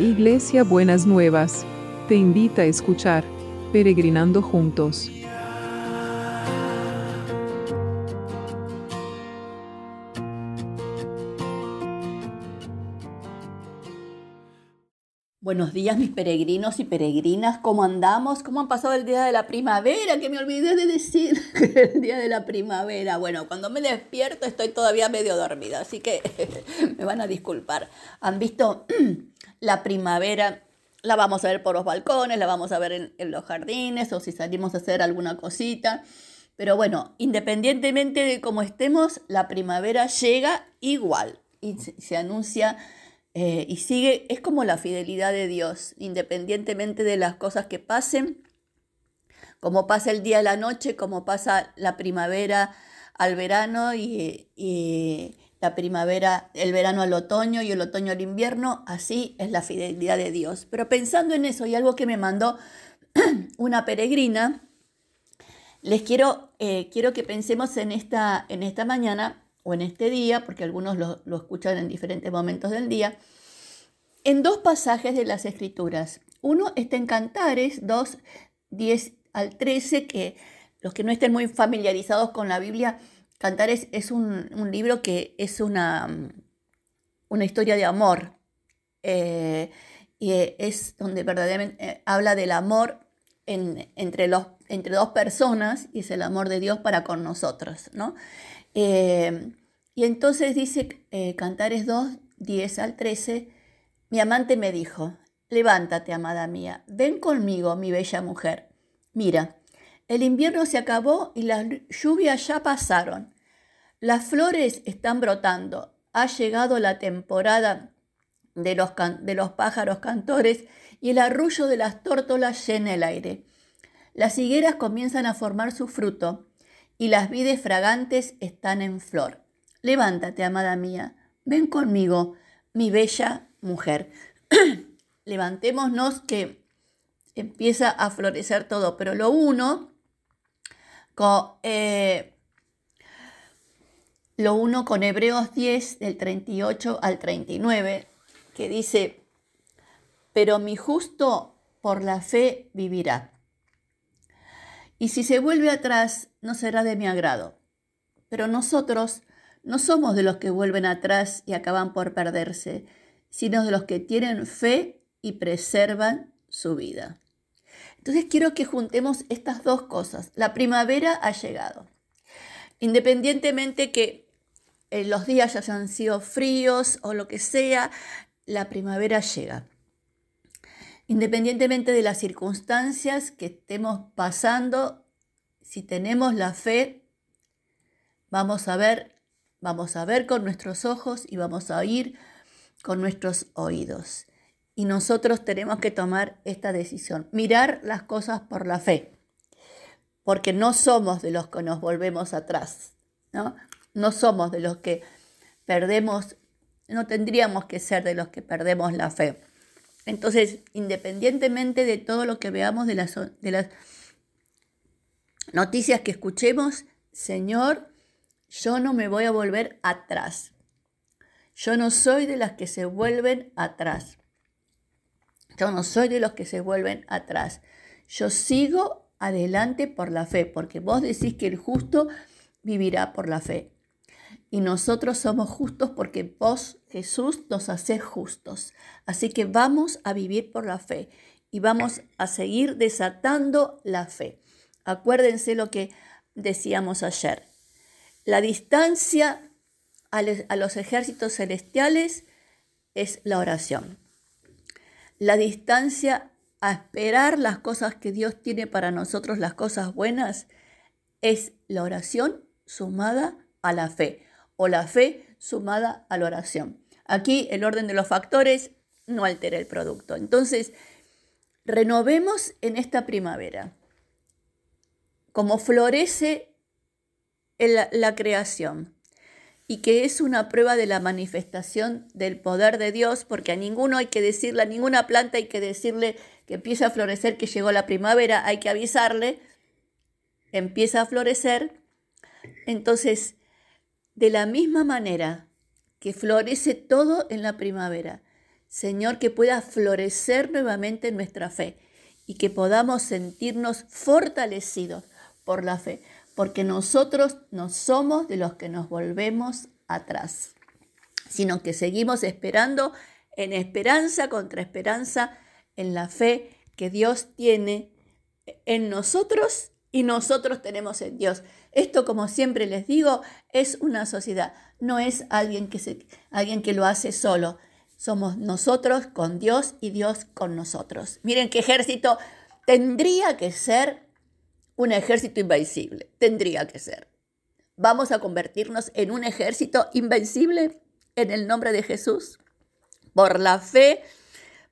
Iglesia Buenas Nuevas, te invita a escuchar Peregrinando Juntos. Buenos días mis peregrinos y peregrinas, ¿cómo andamos? ¿Cómo han pasado el día de la primavera? Que me olvidé de decir el día de la primavera. Bueno, cuando me despierto estoy todavía medio dormida, así que me van a disculpar. ¿Han visto la primavera? La vamos a ver por los balcones, la vamos a ver en, los jardines o si salimos a hacer alguna cosita. Pero bueno, independientemente de cómo estemos, la primavera llega igual y se anuncia eh, y sigue, es como la fidelidad de Dios, independientemente de las cosas que pasen, como pasa el día a la noche, como pasa la primavera al verano y, la primavera, el verano al otoño y el otoño al invierno, así es la fidelidad de Dios. Pero pensando en eso y algo que me mandó una peregrina, les quiero, eh, quiero que pensemos en esta, en esta mañana o en este día, porque algunos lo, escuchan en diferentes momentos del día, en dos pasajes de las Escrituras. Uno está en Cantares 2, 10 al 13, que los que no estén muy familiarizados con la Biblia, Cantares es un, libro que es una, una historia de amor. Eh, y es donde verdaderamente eh, habla del amor entre, los, entre dos personas y es el amor de Dios para con nosotros. ¿no? Eh, y entonces dice eh, Cantares 2, 10 al 13, mi amante me dijo, levántate, amada mía, ven conmigo, mi bella mujer. Mira, el invierno se acabó y las lluvias ya pasaron. Las flores están brotando. Ha llegado la temporada de los, de los pájaros cantores y el arrullo de las tórtolas llena el aire. Las higueras comienzan a formar su fruto y las vides fragantes están en flor. Levántate, amada mía, ven conmigo, mi bella mujer. Levantémonos que empieza a florecer todo, pero lo uno con, eh, lo uno con Hebreos 10 del 38 al 39, que dice, pero mi justo por la fe vivirá. Y si se vuelve atrás, no será de mi agrado. Pero nosotros no somos de los que vuelven atrás y acaban por perderse, sino de los que tienen fe y preservan su vida. Entonces quiero que juntemos estas dos cosas. La primavera ha llegado. Independientemente que eh, los días ya hayan sido fríos o lo que sea, la primavera llega. Independientemente de las circunstancias que estemos pasando, si tenemos la fe, vamos a ver, vamos a ver con nuestros ojos y vamos a oír con nuestros oídos. Y nosotros tenemos que tomar esta decisión, mirar las cosas por la fe, porque no somos de los que nos volvemos atrás, ¿no? No somos de los que perdemos, no tendríamos que ser de los que perdemos la fe. Entonces, independientemente de todo lo que veamos de las, noticias que escuchemos, Señor, yo no me voy a volver atrás. Yo no soy de las que se vuelven atrás. Yo no soy de los que se vuelven atrás. Yo sigo adelante por la fe, porque vos decís que el justo vivirá por la fe. Y nosotros somos justos porque vos, Jesús, nos haces justos. Así que vamos a vivir por la fe y vamos a seguir desatando la fe. Acuérdense lo que decíamos ayer. La distancia a los ejércitos celestiales es la oración. La distancia a esperar las cosas que Dios tiene para nosotros, las cosas buenas, es la oración sumada a la fe o la fe sumada a la oración. Aquí el orden de los factores no altera el producto. Entonces, renovemos en esta primavera, como florece la, creación y que es una prueba de la manifestación del poder de Dios, porque a ninguno hay que decirle, a ninguna planta hay que decirle que empieza a florecer, que llegó la primavera, hay que avisarle, empieza a florecer. Entonces, de la misma manera que florece todo en la primavera, Señor, que pueda florecer nuevamente nuestra fe y que podamos sentirnos fortalecidos por la fe, porque nosotros no somos de los que nos volvemos atrás, sino que seguimos esperando en esperanza contra esperanza en la fe que Dios tiene en nosotros y nosotros tenemos en Dios. Esto, como siempre les digo, es una sociedad, no es alguien que, se, alguien que lo hace solo. Somos nosotros con Dios y Dios con nosotros. Miren qué ejército tendría que ser un ejército invencible. Tendría que ser. Vamos a convertirnos en un ejército invencible en el nombre de Jesús. Por la fe,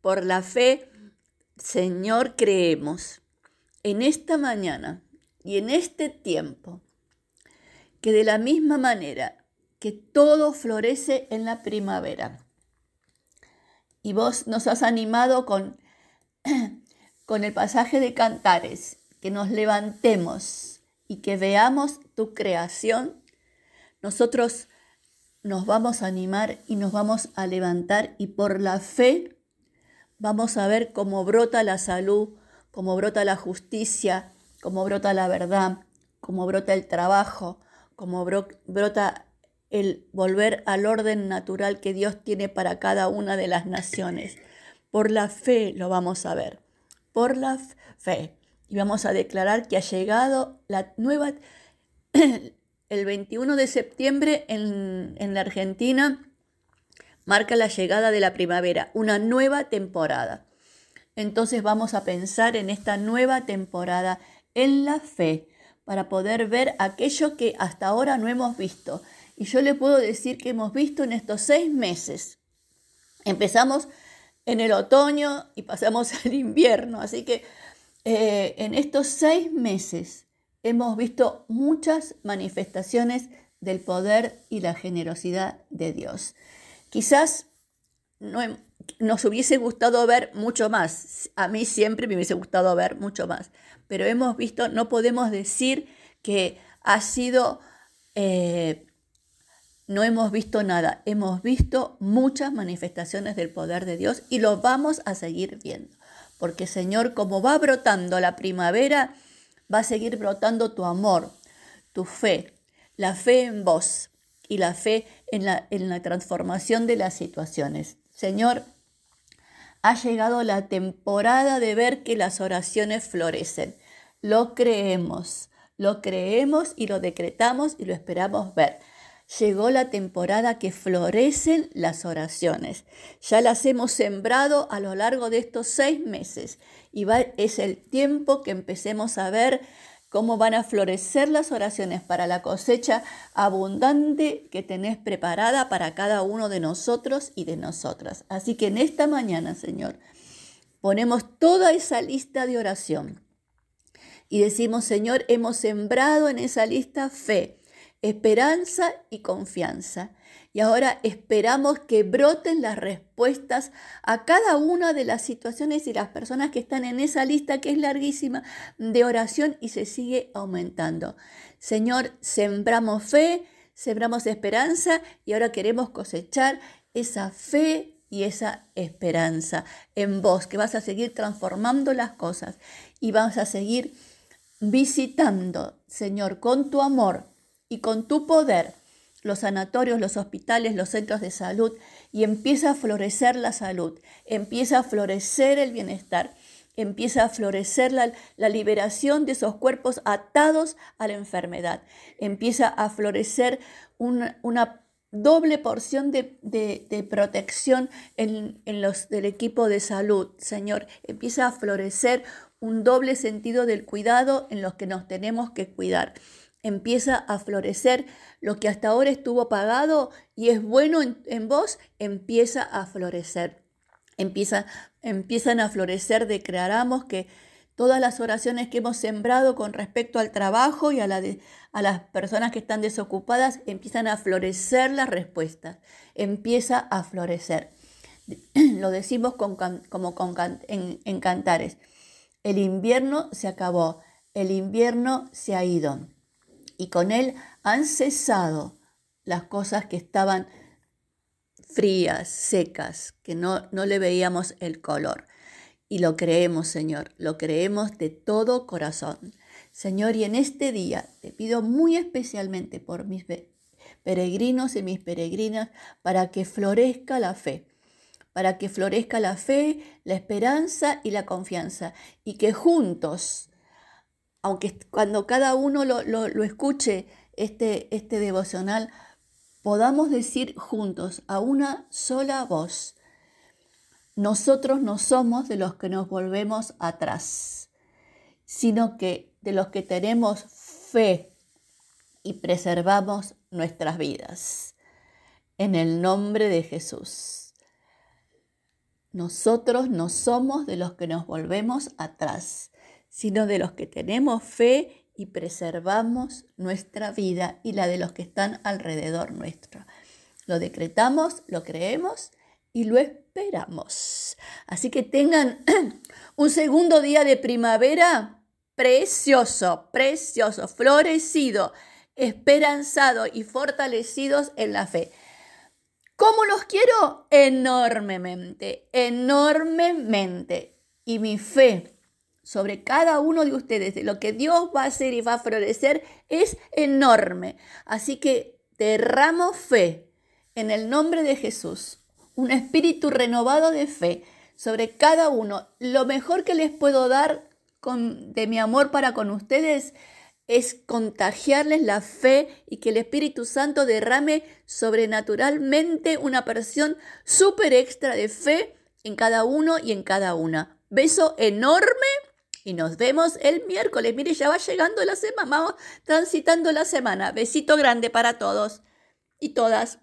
por la fe, Señor, creemos en esta mañana y en este tiempo que de la misma manera que todo florece en la primavera, y vos nos has animado con, con el pasaje de Cantares, que nos levantemos y que veamos tu creación, nosotros nos vamos a animar y nos vamos a levantar y por la fe vamos a ver cómo brota la salud, cómo brota la justicia, cómo brota la verdad, cómo brota el trabajo, cómo brota el volver al orden natural que Dios tiene para cada una de las naciones. Por la fe lo vamos a ver, por la fe. Y vamos a declarar que ha llegado la nueva, el 21 de septiembre en, en la Argentina, marca la llegada de la primavera, una nueva temporada. Entonces vamos a pensar en esta nueva temporada en la fe para poder ver aquello que hasta ahora no hemos visto. Y yo le puedo decir que hemos visto en estos seis meses. Empezamos en el otoño y pasamos al invierno. Así que eh, en estos seis meses hemos visto muchas manifestaciones del poder y la generosidad de Dios. Quizás no, nos hubiese gustado ver mucho más. A mí siempre me hubiese gustado ver mucho más. Pero hemos visto, no podemos decir que ha sido, eh, no hemos visto nada. Hemos visto muchas manifestaciones del poder de Dios y lo vamos a seguir viendo. Porque Señor, como va brotando la primavera, va a seguir brotando tu amor, tu fe, la fe en vos y la fe en la, en la transformación de las situaciones. Señor, ha llegado la temporada de ver que las oraciones florecen. Lo creemos, lo creemos y lo decretamos y lo esperamos ver. Llegó la temporada que florecen las oraciones. Ya las hemos sembrado a lo largo de estos seis meses y es el tiempo que empecemos a ver cómo van a florecer las oraciones para la cosecha abundante que tenés preparada para cada uno de nosotros y de nosotras. Así que en esta mañana, Señor, ponemos toda esa lista de oración y decimos, Señor, hemos sembrado en esa lista fe, esperanza y confianza. Y ahora esperamos que broten las respuestas a cada una de las situaciones y las personas que están en esa lista que es larguísima de oración y se sigue aumentando. Señor, sembramos fe, sembramos esperanza y ahora queremos cosechar esa fe y esa esperanza en vos, que vas a seguir transformando las cosas y vas a seguir visitando, Señor, con tu amor y con tu poder los sanatorios, los hospitales, los centros de salud y empieza a florecer la salud, empieza a florecer el bienestar, empieza a florecer la, liberación de esos cuerpos atados a la enfermedad, empieza a florecer una, doble porción de, protección en, en, los del equipo de salud, Señor. Empieza a florecer un doble sentido del cuidado en los que nos tenemos que cuidar empieza a florecer. Lo que hasta ahora estuvo apagado y es bueno en, vos, empieza a florecer. Empieza, empiezan a florecer, declaramos que todas las oraciones que hemos sembrado con respecto al trabajo y a, la a las personas que están desocupadas, empiezan a florecer las respuestas. Empieza a florecer. Lo decimos como en, en cantares. El invierno se acabó, el invierno se ha ido y con él han cesado las cosas que estaban frías, secas, que no, no le veíamos el color. Y lo creemos, Señor, lo creemos de todo corazón. Señor, y en este día te pido muy especialmente por mis peregrinos y mis peregrinas para que florezca la fe, para que florezca la fe, la esperanza y la confianza, y que juntos, aunque cuando cada uno lo, escuche, este, este devocional, podamos decir juntos a una sola voz, nosotros no somos de los que nos volvemos atrás, sino que de los que tenemos fe y preservamos nuestras vidas. En el nombre de Jesús. Nosotros no somos de los que nos volvemos atrás, sino de los que tenemos fe y preservamos nuestra vida y la de los que están alrededor nuestro. Lo decretamos, lo creemos y lo esperamos. Así que tengan un segundo día de primavera precioso, precioso, florecido, esperanzado y fortalecidos en la fe. ¿Cómo los quiero? Enormemente, enormemente. Y mi fe sobre cada uno de ustedes, de lo que Dios va a hacer y va a florecer, es enorme. Así que derramo fe en el nombre de Jesús, un espíritu renovado de fe sobre cada uno. Lo mejor que les puedo dar con, de mi amor para con ustedes es contagiarles la fe y que el Espíritu Santo derrame sobrenaturalmente una porción súper extra de fe en cada uno y en cada una. Beso enorme y nos vemos el miércoles. Mire, ya va llegando la semana, vamos transitando la semana. Besito grande para todos y todas.